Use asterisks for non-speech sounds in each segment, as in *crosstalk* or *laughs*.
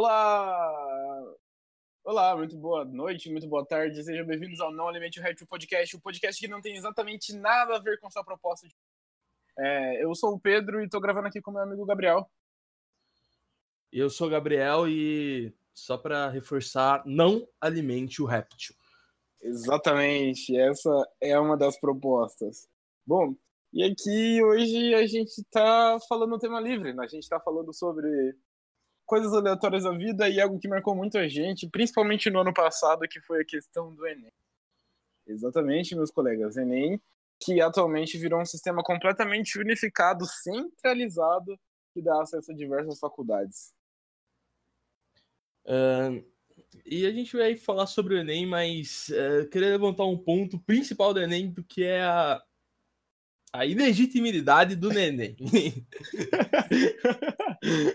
Olá! Olá, muito boa noite, muito boa tarde. Sejam bem-vindos ao Não Alimente o Réptil Podcast, o um podcast que não tem exatamente nada a ver com sua proposta. De... É, eu sou o Pedro e estou gravando aqui com meu amigo Gabriel. Eu sou o Gabriel e só para reforçar, não alimente o réptil. Exatamente, essa é uma das propostas. Bom, e aqui hoje a gente está falando um tema livre, né? a gente está falando sobre coisas aleatórias da vida e algo que marcou muito a gente, principalmente no ano passado, que foi a questão do Enem. Exatamente, meus colegas, Enem, que atualmente virou um sistema completamente unificado, centralizado, que dá acesso a diversas faculdades. Uh, e a gente vai falar sobre o Enem, mas uh, queria levantar um ponto principal do Enem, que é a, a ilegitimidade do Neném. *laughs*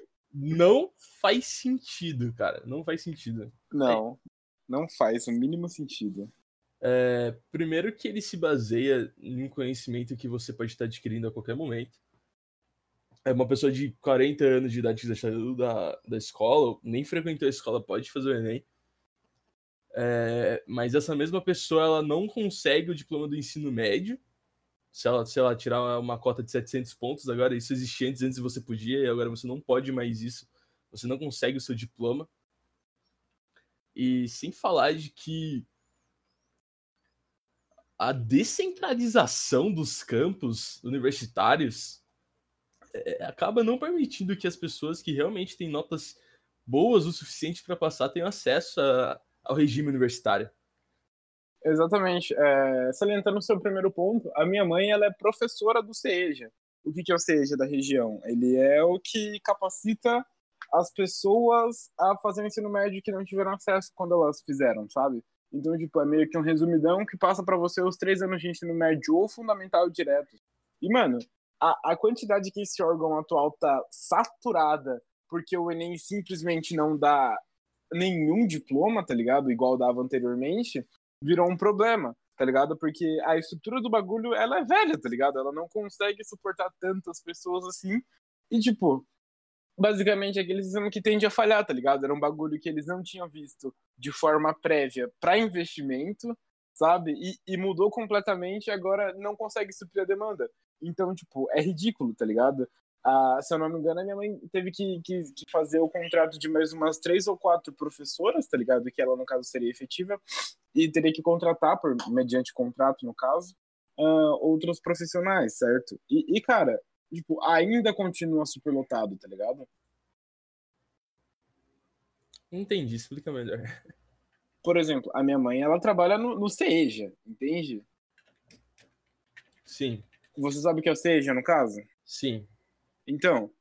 *laughs* não faz sentido, cara. Não faz sentido. Não, não faz o mínimo sentido. É, primeiro que ele se baseia em um conhecimento que você pode estar adquirindo a qualquer momento. É uma pessoa de 40 anos de idade que saiu da, da escola, nem frequentou a escola, pode fazer o Enem. É, mas essa mesma pessoa ela não consegue o diploma do ensino médio. Se ela, se ela tirar uma cota de 700 pontos, agora isso existia antes, antes você podia, e agora você não pode mais isso. Você não consegue o seu diploma. E sem falar de que a descentralização dos campos universitários é, acaba não permitindo que as pessoas que realmente têm notas boas o suficiente para passar tenham acesso a, ao regime universitário. Exatamente. É, salientando o seu primeiro ponto, a minha mãe ela é professora do CEJA. O que, que é o CEJA da região? Ele é o que capacita as pessoas a fazer o ensino médio que não tiveram acesso quando elas fizeram, sabe? Então, tipo, é meio que um resumidão que passa para você os três anos de ensino médio ou fundamental direto. E, mano, a, a quantidade que esse órgão atual tá saturada porque o Enem simplesmente não dá nenhum diploma, tá ligado? Igual dava anteriormente, virou um problema, tá ligado? Porque a estrutura do bagulho, ela é velha, tá ligado? Ela não consegue suportar tantas pessoas assim. E, tipo, basicamente aquele sistema que tende a falhar, tá ligado? Era um bagulho que eles não tinham visto de forma prévia para investimento, sabe? E, e, mudou completamente e agora não consegue suprir a demanda. Então, tipo, é ridículo, tá ligado? Ah, se eu não me engano, a minha mãe teve que, que, que, fazer o contrato de mais umas três ou quatro professoras, tá ligado? Que ela, no caso, seria efetiva, e teria que contratar, por, mediante contrato, no caso, uh, outros profissionais, certo? E, e, cara, tipo, ainda continua superlotado, tá ligado? Entendi, explica melhor. *laughs* Por exemplo, a minha mãe, ela trabalha no, no CEJA, entende? Sim. Você sabe o que é o CEJA, no caso? Sim. Então,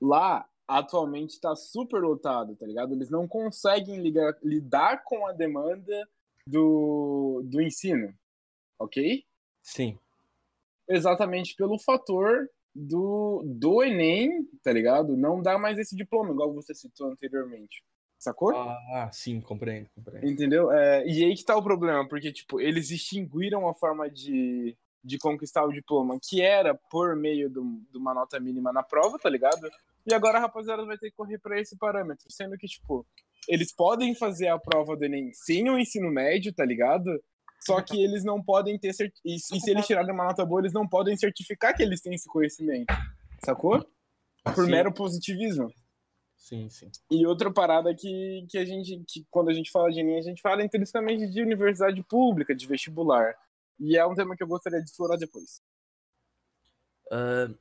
lá atualmente está super lotado, tá ligado? Eles não conseguem ligar, lidar com a demanda do, do ensino, ok? Sim. Exatamente pelo fator do, do Enem, tá ligado? Não dá mais esse diploma, igual você citou anteriormente. Sacou? Ah, sim, compreendo, compreendo. Entendeu? É, e aí que tá o problema, porque, tipo, eles extinguiram a forma de, de conquistar o diploma, que era por meio de uma nota mínima na prova, tá ligado? E agora a rapaziada vai ter que correr para esse parâmetro, sendo que, tipo, eles podem fazer a prova do Enem sem o ensino médio, tá ligado? Só que eles não podem ter. Cert... E, se eles tirarem uma nota boa, eles não podem certificar que eles têm esse conhecimento. Sacou? Por sim. mero positivismo. Sim, sim. E outra parada que, que a gente, que quando a gente fala de Enem, a gente fala intrinsecamente de universidade pública, de vestibular. E é um tema que eu gostaria de explorar depois. Uh,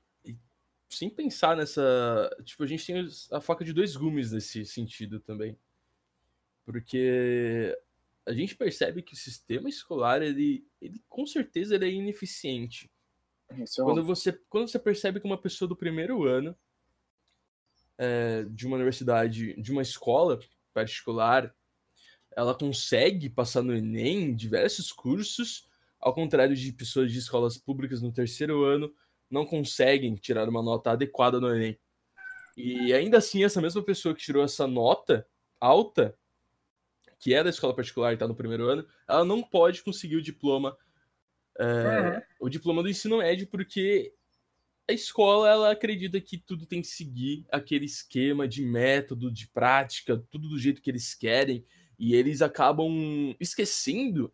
sem pensar nessa. Tipo, a gente tem a faca de dois gumes nesse sentido também. Porque a gente percebe que o sistema escolar, ele, ele com certeza ele é ineficiente. É quando, você, quando você percebe que uma pessoa do primeiro ano é, de uma universidade, de uma escola particular, ela consegue passar no Enem diversos cursos ao contrário de pessoas de escolas públicas no terceiro ano, não conseguem tirar uma nota adequada no Enem. E ainda assim, essa mesma pessoa que tirou essa nota alta, que é da escola particular e está no primeiro ano, ela não pode conseguir o diploma, é, uhum. o diploma do ensino médio, porque a escola ela acredita que tudo tem que seguir aquele esquema de método, de prática, tudo do jeito que eles querem, e eles acabam esquecendo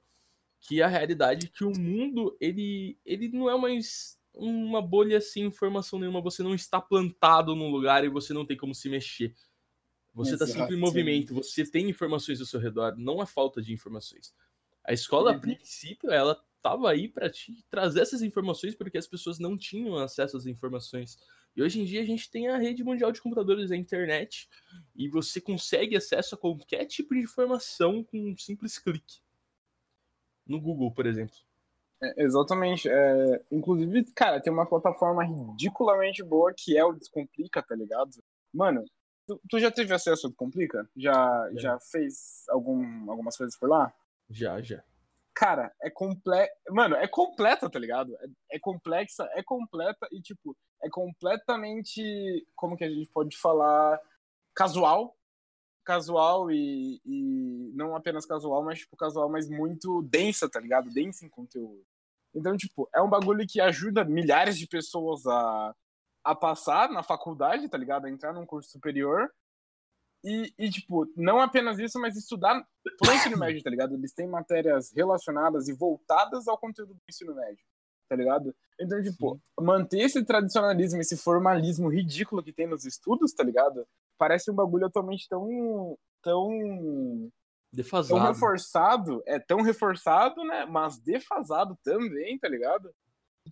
que a realidade é que o mundo ele, ele não é mais uma bolha sem informação nenhuma, você não está plantado num lugar e você não tem como se mexer. Você está sempre em movimento, você tem informações ao seu redor, não há falta de informações. A escola, uhum. a princípio, ela estava aí para te trazer essas informações porque as pessoas não tinham acesso às informações. E hoje em dia a gente tem a rede mundial de computadores, a internet, e você consegue acesso a qualquer tipo de informação com um simples clique. No Google, por exemplo. É, exatamente. É, inclusive, cara, tem uma plataforma ridiculamente boa que é o Descomplica, tá ligado? Mano, tu, tu já teve acesso ao Descomplica? Já, é. já fez algum, algumas coisas por lá? Já, já cara, é completa. Mano, é completa, tá ligado? É, é, complexa, é completa e, tipo, é completamente. Como que a gente pode falar? Casual. Casual e, e não apenas casual, mas, tipo, casual, mas muito densa, tá ligado? Densa em conteúdo. Então, tipo, é um bagulho que ajuda milhares de pessoas a, a passar na faculdade, tá ligado? A entrar num curso superior e, e, tipo, não apenas isso, mas estudar pro ensino médio, tá ligado? Eles têm matérias relacionadas e voltadas ao conteúdo do ensino médio, tá ligado? Então, tipo, Sim. manter esse tradicionalismo, esse formalismo ridículo que tem nos estudos, tá ligado? Parece um bagulho atualmente tão. tão. Defasado. Tão reforçado, é tão reforçado, né? Mas defasado também, tá ligado?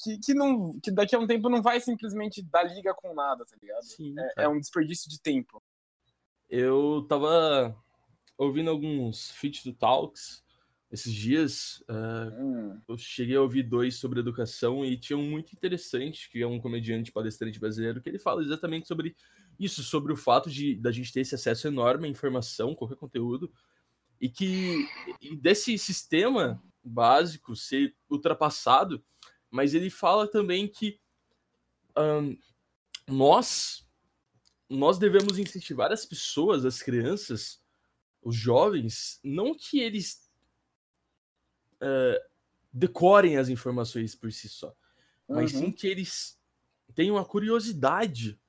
Que, que, não, que daqui a um tempo não vai simplesmente dar liga com nada, tá ligado? Sim, é, é um desperdício de tempo eu tava ouvindo alguns feats do Talks esses dias. Uh, hum. Eu cheguei a ouvir dois sobre educação e tinha um muito interessante, que é um comediante palestrante brasileiro, que ele fala exatamente sobre isso, sobre o fato de da gente ter esse acesso enorme à informação, qualquer conteúdo, e que e desse sistema básico ser ultrapassado, mas ele fala também que um, nós nós devemos incentivar as pessoas, as crianças, os jovens, não que eles uh, decorem as informações por si só, uhum. mas sim que eles tenham a curiosidade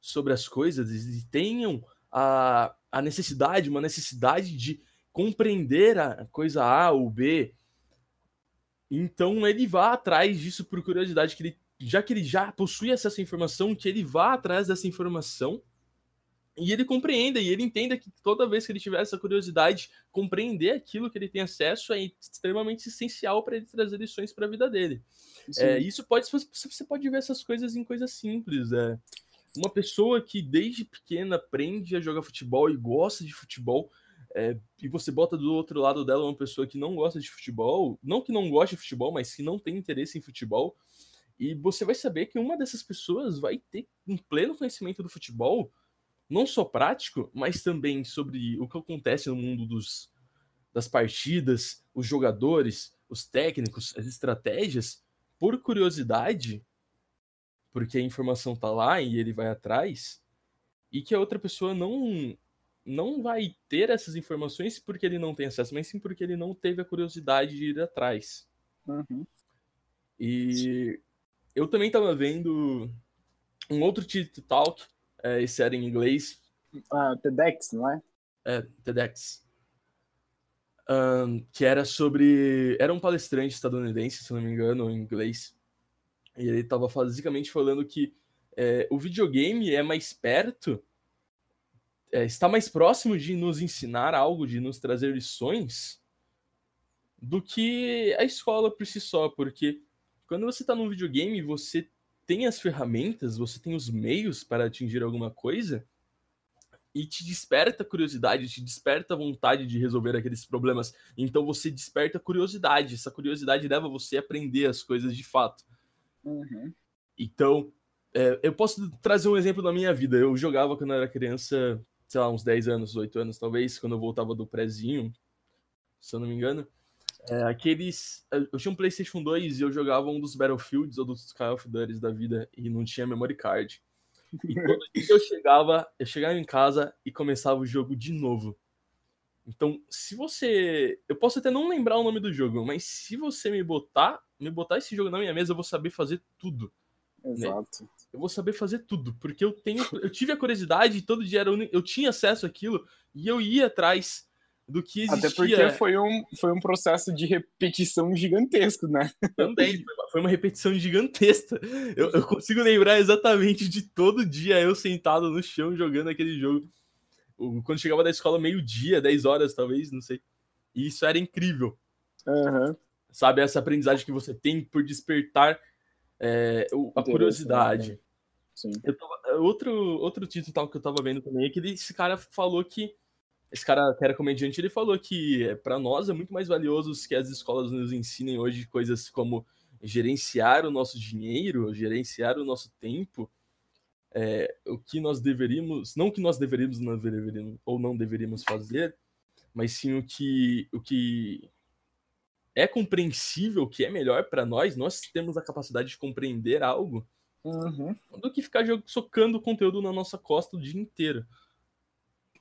sobre as coisas e tenham a, a necessidade, uma necessidade de compreender a coisa A ou B. Então ele vá atrás disso por curiosidade, que ele já que ele já possui essa informação, que ele vá atrás dessa informação e ele compreenda e ele entenda que toda vez que ele tiver essa curiosidade, compreender aquilo que ele tem acesso é extremamente essencial para ele trazer lições para a vida dele. É, isso pode você pode ver essas coisas em coisas simples. É. Uma pessoa que desde pequena aprende a jogar futebol e gosta de futebol, é, e você bota do outro lado dela uma pessoa que não gosta de futebol, não que não goste de futebol, mas que não tem interesse em futebol, e você vai saber que uma dessas pessoas vai ter um pleno conhecimento do futebol, não só prático, mas também sobre o que acontece no mundo dos, das partidas, os jogadores, os técnicos, as estratégias, por curiosidade, porque a informação tá lá e ele vai atrás, e que a outra pessoa não não vai ter essas informações porque ele não tem acesso, mas sim porque ele não teve a curiosidade de ir atrás. Uhum. E eu também estava vendo um outro TED Talk, é, esse era em inglês. Ah, TEDx, não é? É, TEDx. Um, que era sobre. Era um palestrante estadunidense, se não me engano, em inglês. E ele estava basicamente falando que é, o videogame é mais perto, é, está mais próximo de nos ensinar algo, de nos trazer lições, do que a escola por si só, porque quando você está num videogame, você tem as ferramentas, você tem os meios para atingir alguma coisa e te desperta curiosidade, te desperta vontade de resolver aqueles problemas. Então você desperta curiosidade. Essa curiosidade leva você a aprender as coisas de fato. Uhum. Então, é, eu posso trazer um exemplo da minha vida. Eu jogava quando eu era criança, sei lá, uns 10 anos, 8 anos talvez, quando eu voltava do prézinho, se eu não me engano. É, aqueles. Eu tinha um PlayStation 2 e eu jogava um dos Battlefields ou dos Call of Duty da vida e não tinha memory card. E *laughs* todo dia eu chegava, eu chegava em casa e começava o jogo de novo. Então, se você. Eu posso até não lembrar o nome do jogo, mas se você me botar, me botar esse jogo na minha mesa, eu vou saber fazer tudo. Exato. Né? Eu vou saber fazer tudo, porque eu tenho, eu tive a curiosidade, todo dia era, eu tinha acesso àquilo e eu ia atrás do que existia. Até porque foi um, foi um processo de repetição gigantesco, né? Também, *laughs* foi uma repetição gigantesca. Eu, eu, consigo lembrar exatamente de todo dia eu sentado no chão jogando aquele jogo. Quando chegava da escola, meio-dia, 10 horas talvez, não sei. E isso era incrível. Uhum. Sabe, essa aprendizagem que você tem por despertar é, a curiosidade. Né? Sim. Tava, outro, outro título que eu tava vendo também é que esse cara falou que esse cara que era comediante, ele falou que é, para nós é muito mais valioso que as escolas nos ensinem hoje coisas como gerenciar o nosso dinheiro, gerenciar o nosso tempo, é, o que nós deveríamos, não o que nós deveríamos, não deveríamos ou não deveríamos fazer, mas sim o que, o que é compreensível, o que é melhor para nós, nós temos a capacidade de compreender algo, uhum. do que ficar socando conteúdo na nossa costa o dia inteiro.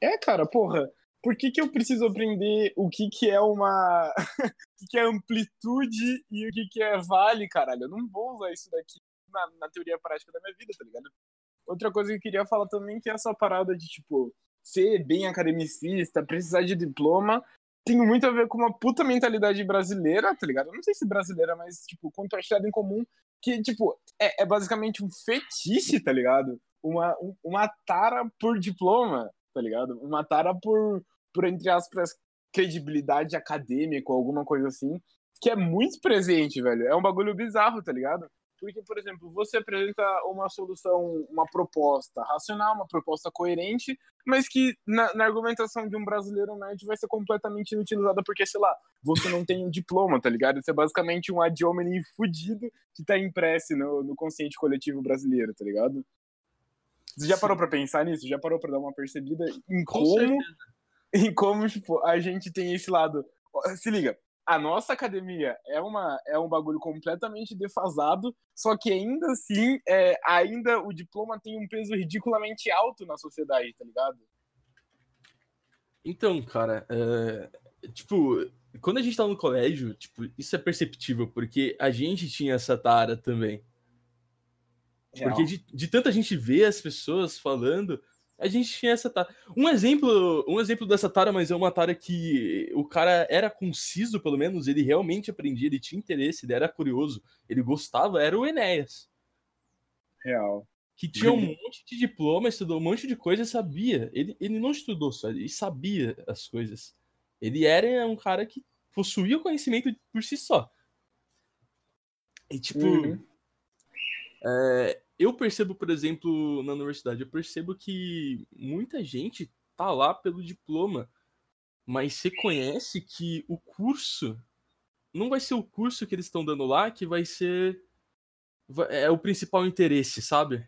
É, cara, porra, por que, que eu preciso aprender o que, que é uma. *laughs* o que, que é amplitude e o que, que é vale, caralho? Eu não vou usar isso daqui na, na teoria prática da minha vida, tá ligado? Outra coisa que eu queria falar também que é essa parada de, tipo, ser bem academicista, precisar de diploma, tem muito a ver com uma puta mentalidade brasileira, tá ligado? Eu não sei se brasileira, mas, tipo, compartilhada em comum, que, tipo, é, é basicamente um fetiche, tá ligado? Uma, um, uma tara por diploma tá ligado? Uma tara por, por entre aspas, credibilidade acadêmica ou alguma coisa assim, que é muito presente, velho. É um bagulho bizarro, tá ligado? Porque, por exemplo, você apresenta uma solução, uma proposta racional, uma proposta coerente, mas que na, na argumentação de um brasileiro nerd vai ser completamente inutilizada porque, sei lá, você não tem um diploma, tá ligado? Isso é basicamente um ad hominem fudido que tá impresso no, no consciente coletivo brasileiro, tá ligado? Você já parou pra pensar nisso? Já parou pra dar uma percebida em Com como, *laughs* em como tipo, a gente tem esse lado. Se liga, a nossa academia é, uma, é um bagulho completamente defasado, só que ainda assim, é, ainda o diploma tem um peso ridiculamente alto na sociedade, tá ligado? Então, cara, é, tipo, quando a gente tá no colégio, tipo, isso é perceptível, porque a gente tinha essa tara também. Real. Porque de, de tanta gente ver as pessoas falando, a gente tinha essa tara. Um exemplo, um exemplo dessa tara, mas é uma tara que o cara era conciso, pelo menos, ele realmente aprendia, ele tinha interesse, ele era curioso, ele gostava, era o Enéas. Real. Que tinha um monte de diploma, estudou um monte de coisa e sabia. Ele, ele não estudou só, ele sabia as coisas. Ele era um cara que possuía o conhecimento por si só. E tipo. Uhum. É, eu percebo, por exemplo, na universidade, eu percebo que muita gente tá lá pelo diploma, mas você conhece que o curso não vai ser o curso que eles estão dando lá que vai ser é o principal interesse, sabe?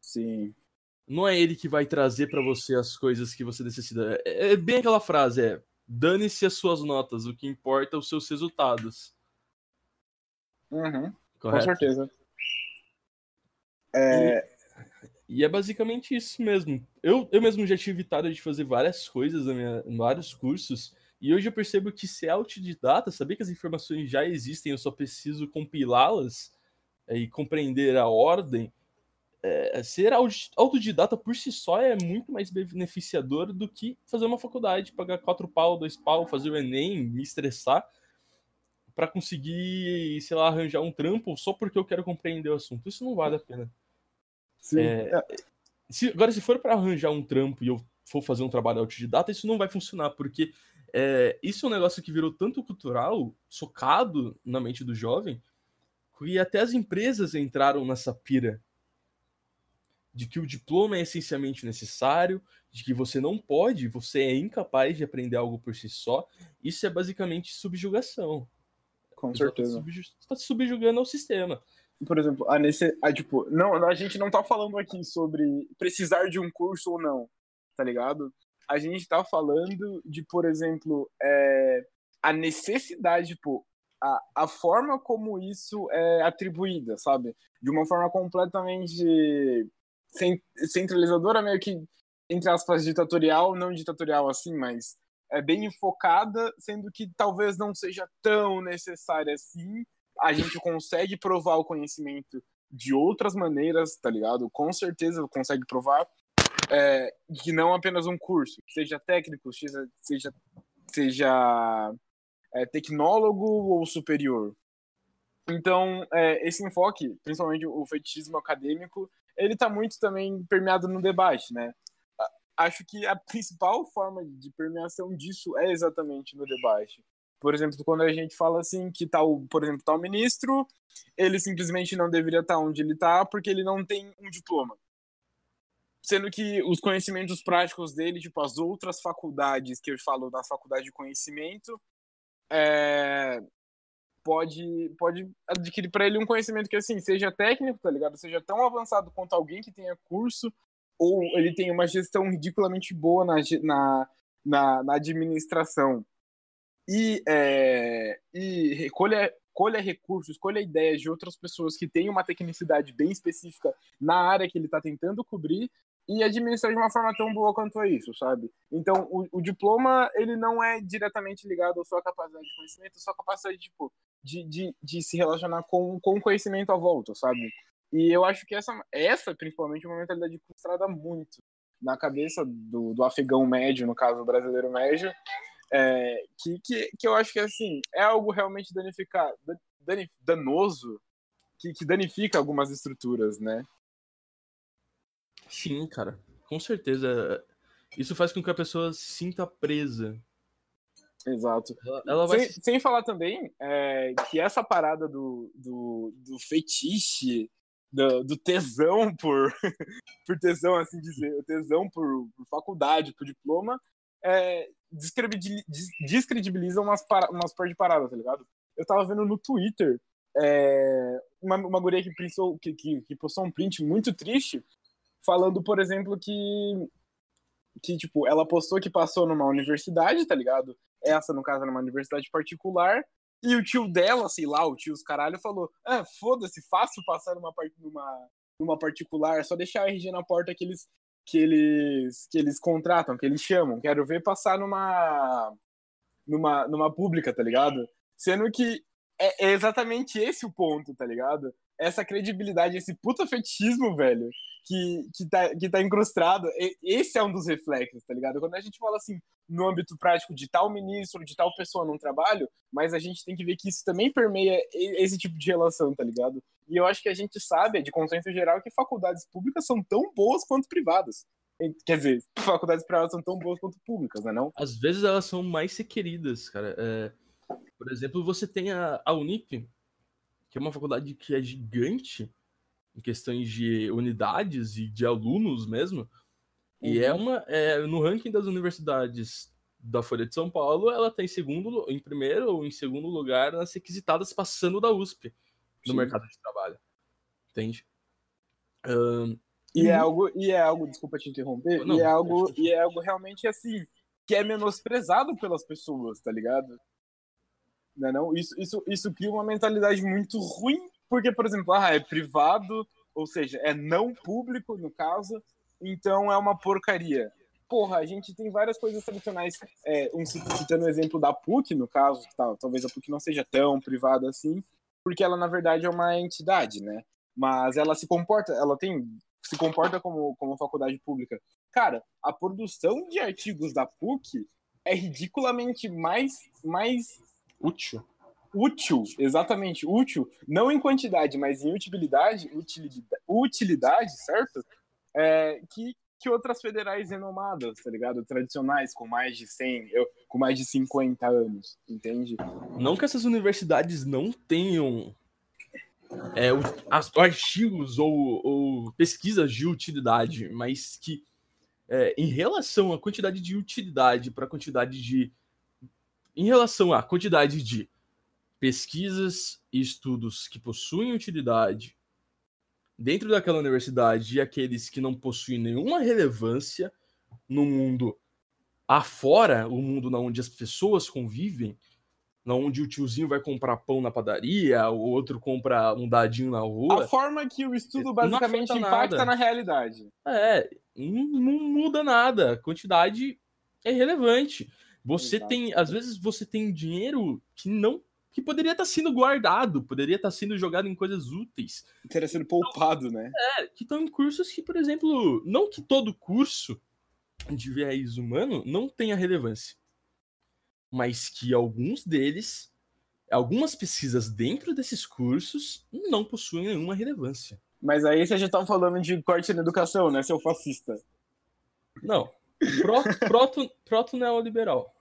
Sim. Não é ele que vai trazer para você as coisas que você necessita. É, é bem aquela frase, é dane-se as suas notas, o que importa é os seus resultados. Uhum. Com certeza. É... E, e, é basicamente isso mesmo. Eu, eu mesmo já tive vitória de fazer várias coisas, na minha, vários cursos, e hoje eu percebo que ser autodidata, saber que as informações já existem, eu só preciso compilá-las é, e compreender a ordem, é, ser autodidata por si só é muito mais beneficiador do que fazer uma faculdade, pagar quatro pau, dois pau, fazer o Enem, me estressar para conseguir, sei lá, arranjar um trampo só porque eu quero compreender o assunto. Isso não vale a pena. É, é, se, agora, se for para arranjar um trampo e eu for fazer um trabalho autodidata, isso não vai funcionar, porque é, isso é um negócio que virou tanto cultural, socado na mente do jovem, que até as empresas entraram nessa pira de que o diploma é essencialmente necessário, de que você não pode, você é incapaz de aprender algo por si só. Isso é basicamente subjugação. Com certeza. Você está se subjugando ao sistema. Por exemplo, a, nesse, a, tipo, não, a gente não tá falando aqui sobre precisar de um curso ou não, tá ligado? A gente tá falando de, por exemplo, é, a necessidade, tipo, a, a forma como isso é atribuída, sabe? De uma forma completamente centralizadora, meio que, entre aspas, ditatorial, não ditatorial assim, mas é bem enfocada, sendo que talvez não seja tão necessária assim. A gente consegue provar o conhecimento de outras maneiras, tá ligado? Com certeza consegue provar é, que não apenas um curso, seja técnico, seja, seja, seja é, tecnólogo ou superior. Então, é, esse enfoque, principalmente o fetichismo acadêmico, ele está muito também permeado no debate, né? Acho que a principal forma de permeação disso é exatamente no debate. Por exemplo, quando a gente fala assim que tal, por exemplo, tal ministro, ele simplesmente não deveria estar onde ele está porque ele não tem um diploma. Sendo que os conhecimentos práticos dele, tipo as outras faculdades que eu falo da faculdade de conhecimento, é, pode, pode adquirir para ele um conhecimento que, assim, seja técnico, tá ligado? Seja tão avançado quanto alguém que tenha curso, ou ele tem uma gestão ridiculamente boa na, na, na, na administração. E, é, e recolha, colha recursos, escolha ideias de outras pessoas que têm uma tecnicidade bem específica na área que ele está tentando cobrir e administrar de uma forma tão boa quanto é isso, sabe? Então, o, o, diploma, ele não é diretamente ligado à sua capacidade de conhecimento, à sua capacidade, tipo, de, de, de se relacionar com, com o conhecimento à volta, sabe? E eu acho que essa, essa principalmente, é uma mentalidade frustrada muito na cabeça do, do afegão médio, no caso, brasileiro médio, é, que, que, que eu acho que, assim, é algo realmente danificar, danoso, que, que danifica algumas estruturas, né? Sim, cara. Com certeza. Isso faz com que a pessoa se sinta presa. Exato. Ela, ela vai... sem, sem, falar também é, que essa parada do, do, do fetiche, do, do, tesão por, *laughs* por tesão, assim dizer, o tesão por, por faculdade, por diploma, é, descredibiliza umas, para, umas par de paradas, tá ligado? Eu tava vendo no Twitter é, uma, uma guria que, pensou, que, que, que postou um print muito triste falando, por exemplo, que que tipo, ela postou que passou numa universidade, tá ligado? Essa, no caso, numa universidade particular, e o tio dela, sei lá, o tio os caralho, falou: Ah, foda-se, fácil passar numa, numa, numa particular, é só deixar a RG na porta que eles, que eles que eles contratam, que eles chamam. Quero ver passar numa numa, numa pública, tá ligado? Sendo que é, é exatamente esse o ponto, tá ligado? Essa credibilidade, esse puta fetichismo, velho, que, que, tá, que tá incrustado, esse é um dos reflexos, tá ligado? Quando a gente fala assim, no âmbito prático de tal ministro, de tal pessoa num trabalho, mas a gente tem que ver que isso também permeia esse tipo de relação, tá ligado? E eu acho que a gente sabe, de consenso geral, que faculdades públicas são tão boas quanto privadas. Quer dizer, *laughs* faculdades privadas são tão boas quanto públicas, né não? Às vezes elas são mais queridas, cara. É, por exemplo, você tem a, a Unip, que é uma faculdade que é gigante, em questões de unidades e de alunos mesmo. Uhum. E é uhum. uma. É, no ranking das universidades da Folha de São Paulo, ela tem tá segundo, em primeiro ou em segundo lugar nas requisitadas passando da USP no Sim. mercado de trabalho. Entende? Um, e, e, é algo, e é algo, desculpa te interromper, não, e, é algo, e é algo realmente assim, que é menosprezado pelas pessoas, tá ligado? Não, é não? Isso, isso, isso cria uma mentalidade muito ruim porque, por exemplo, ah, é privado, ou seja, é não público, no caso, então é uma porcaria. Porra, a gente tem várias coisas tradicionais, é, um, citando o exemplo da PUC, no caso, talvez a PUC não seja tão privada assim, porque ela, na verdade, é uma entidade, né? Mas ela se comporta, ela tem, se comporta como, como faculdade pública. Cara, a produção de artigos da PUC é ridiculamente mais, mais útil útil, exatamente, útil, não em quantidade, mas em utilidade, utilidade, utilidade certo? É, que, que outras federais renomadas, tá ligado? Tradicionais, com mais de 100, eu, com mais de 50 anos, entende? Não que essas universidades não tenham é, as, artigos ou, ou, pesquisas de utilidade, mas que é, em relação à quantidade de utilidade para a quantidade de. Em relação à quantidade de pesquisas e estudos que possuem utilidade dentro daquela universidade e aqueles que não possuem nenhuma relevância no mundo afora, o mundo onde as pessoas convivem, onde o tiozinho vai comprar pão na padaria, o outro compra um dadinho na rua. A forma que o estudo basicamente impacta nada. na realidade. É, não, não, muda nada. A quantidade é relevante. Você Exato. tem, às vezes você tem dinheiro que não que poderia estar tá sendo guardado, poderia estar tá sendo jogado em coisas úteis. Teria sido poupado, né? É, que estão em cursos que, por exemplo, não que todo curso de viés humano não tenha relevância, mas que alguns deles, algumas pesquisas dentro desses cursos não possuem nenhuma relevância. Mas aí você já está falando de corte na educação, né, seu fascista? Não. Proto, proto, proto neoliberal.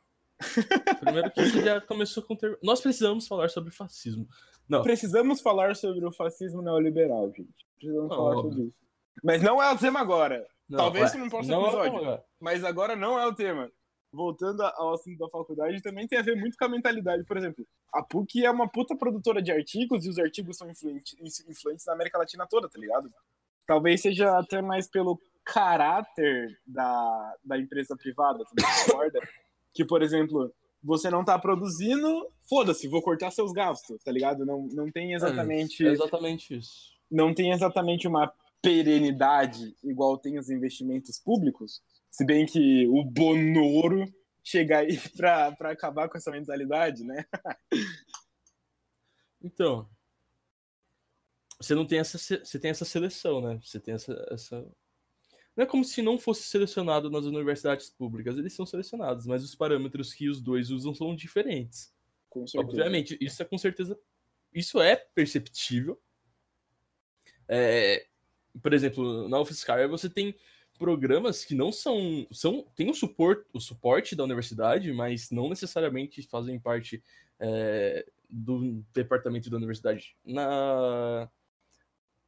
Primeiro que isso já começou com. Ter... Nós precisamos falar sobre fascismo. Não. Precisamos falar sobre o fascismo neoliberal, gente. Precisamos não, falar óbvio. sobre isso. Mas não é o tema agora. Não, Talvez é, no próximo não episódio. É mas agora não é o tema. Voltando ao assunto da faculdade, também tem a ver muito com a mentalidade. Por exemplo, a PUC é uma puta produtora de artigos e os artigos são influentes, influentes na América Latina toda, tá ligado? Talvez seja até mais pelo caráter da, da empresa privada, tu concorda? Que, por exemplo, você não tá produzindo, foda-se, vou cortar seus gastos, tá ligado? Não, não tem exatamente. É, exatamente isso. Não tem exatamente uma perenidade igual tem os investimentos públicos, se bem que o Bonoro chega aí *laughs* para acabar com essa mentalidade, né? então, você não tem essa você tem essa seleção, né? Você tem essa, essa não é como se não fosse selecionado nas universidades públicas, eles são selecionados, mas os parâmetros que os dois usam são diferentes. Obviamente, isso é com certeza isso é perceptível. É, por exemplo, na UFSCar você tem programas que não são. são tem o suporte, o suporte da universidade, mas não necessariamente fazem parte é, do departamento da universidade. Na,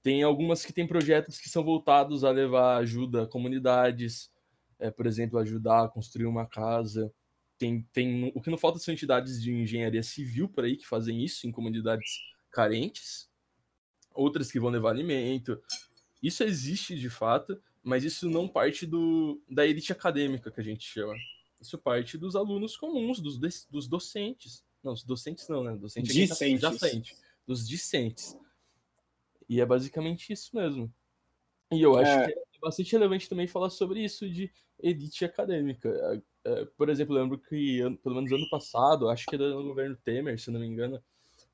tem algumas que têm projetos que são voltados a levar ajuda a comunidades, é, por exemplo, ajudar a construir uma casa. Tem, tem, o que não falta são entidades de engenharia civil por aí que fazem isso em comunidades carentes, outras que vão levar alimento. Isso existe de fato, mas isso não parte do, da elite acadêmica que a gente chama. Isso parte dos alunos comuns, dos, dos docentes. Não, os docentes não, né? Docente é discentes. já sente. Dos discentes. E é basicamente isso mesmo. E eu acho é... que é bastante relevante também falar sobre isso de elite acadêmica. É, é, por exemplo, eu lembro que, pelo menos ano passado, acho que era no governo Temer, se não me engano,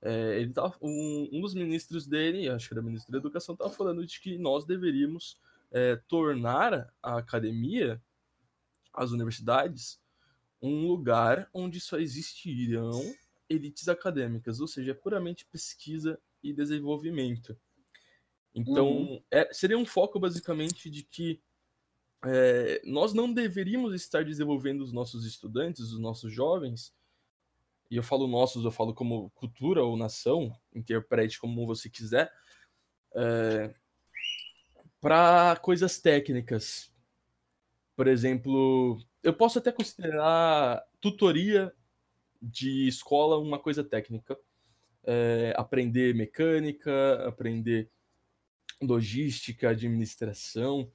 é, ele tava, um, um, dos ministros dele, acho que era o ministro da Educação, estava falando de que nós deveríamos é, tornar a academia, as universidades, um lugar onde só existirão elites acadêmicas, ou seja, puramente pesquisa e desenvolvimento. Então, uhum. é, seria um foco basicamente de que é, nós não deveríamos estar desenvolvendo os nossos estudantes, os nossos jovens, e eu falo nossos, eu falo como cultura ou nação, interprete como você quiser, é, para coisas técnicas. Por exemplo, eu posso até considerar tutoria de escola uma coisa técnica. É, aprender mecânica, aprender logística, administração,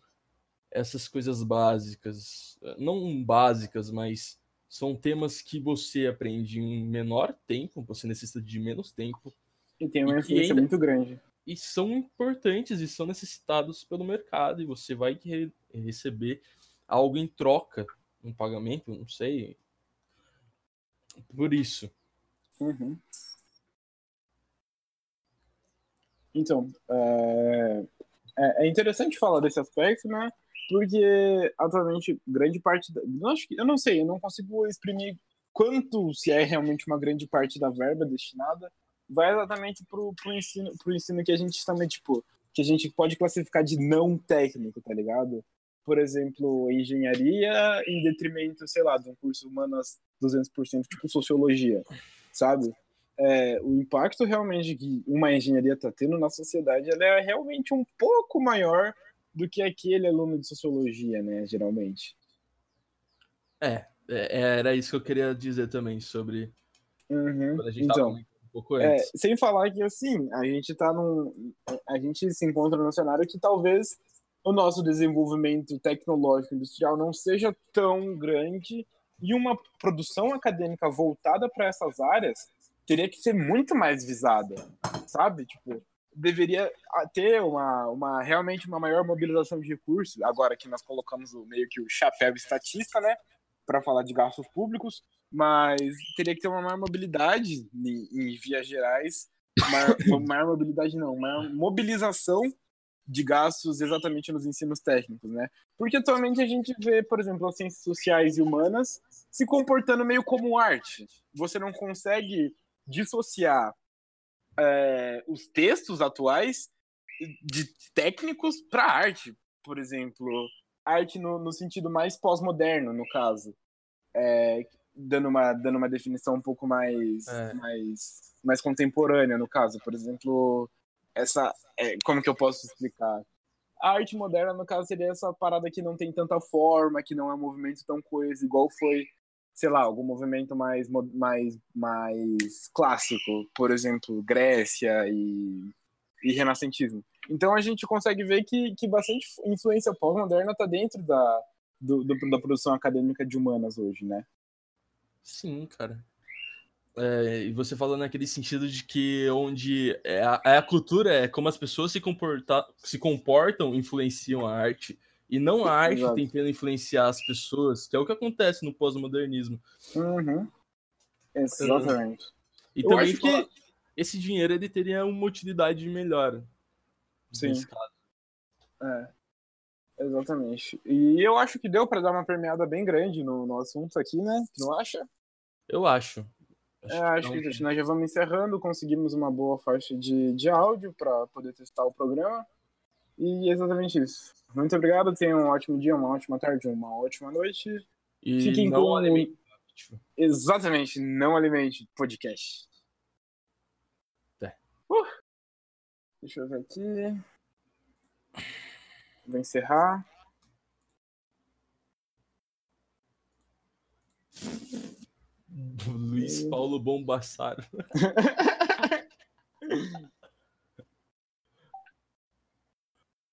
essas coisas básicas. Não básicas, mas são temas que você aprende em menor tempo, você necessita de menos tempo. E tem uma influência ainda, muito grande. E são importantes e são necessitados pelo mercado, e você vai re receber algo em troca, um pagamento, não sei. Por isso. Uhum. Então, é, é, é interessante falar desse aspecto, né? porque atualmente grande parte da, eu, acho que, eu não sei, eu não consigo exprimir quanto se é realmente uma grande parte da verba destinada vai exatamente pro, pro ensino pro ensino que a gente também tipo que a gente pode classificar de não técnico, tá ligado? Por exemplo, engenharia em detrimento, sei lá, de um curso humanas 200%, tipo sociologia, sabe? É, o impacto realmente que uma engenharia está tendo na sociedade ela é realmente um pouco maior do que aquele aluno de sociologia, né, geralmente. É, é era isso que eu queria dizer também sobre uhum. quando a gente então, um pouco é, antes. É, sem falar que assim, a gente tá num a gente se encontra num cenário que talvez o nosso desenvolvimento tecnológico industrial não seja tão grande e uma produção acadêmica voltada para essas áreas teria que ser muito mais visada, sabe? Tipo, deveria ter uma, uma realmente uma maior mobilização de recursos, agora que nós colocamos o, meio que o chapéu estatista, né? para falar de gastos públicos, mas teria que ter uma maior mobilidade em, em vias gerais, uma *laughs* maior mobilidade não, uma mobilização de gastos exatamente nos ensinos técnicos, né? Porque atualmente a gente vê, por exemplo, as ciências sociais e humanas se comportando meio como arte. Você não consegue dissociar é, os textos atuais de técnicos para arte, por exemplo, arte no, no sentido mais pós-moderno, no caso, é, dando, uma, dando uma definição um pouco mais, é. mais, mais contemporânea, no caso, por exemplo, essa, é, como que eu posso explicar? A arte moderna, no caso, seria essa parada que não tem tanta forma, que não é um movimento tão coeso, igual foi, sei lá, algum movimento mais, mais, mais clássico, por exemplo, Grécia e, e Renascentismo. Então a gente consegue ver que, que bastante influência pós-moderna está dentro da, do, do, da produção acadêmica de humanas hoje, né? Sim, cara. É, e você falou naquele sentido de que onde é a, é a, cultura é como as pessoas se, comporta, se comportam influenciam a arte e não a *laughs* arte Exato. tentando influenciar as pessoas, que é o que acontece no pós-modernismo. Uhum. Exatamente. E Eu também que esse dinheiro ele teria uma utilidade melhor. Sim. É. Exatamente. E eu acho que deu para dar uma permeada bem grande no, no assunto aqui, né? Não acha? Eu acho. Acho, é, acho que, que nós já vamos encerrando, conseguimos uma boa faixa de, de áudio para poder testar o programa. E é exatamente isso. Muito obrigado, tenham um ótimo dia, uma ótima tarde, uma ótima noite. E Fiquem não com... alimente. Exatamente, não alimente podcast. É. Uh, deixa eu ver aqui. Vou encerrar. *laughs* Luiz Paulo Bombassaro. *laughs*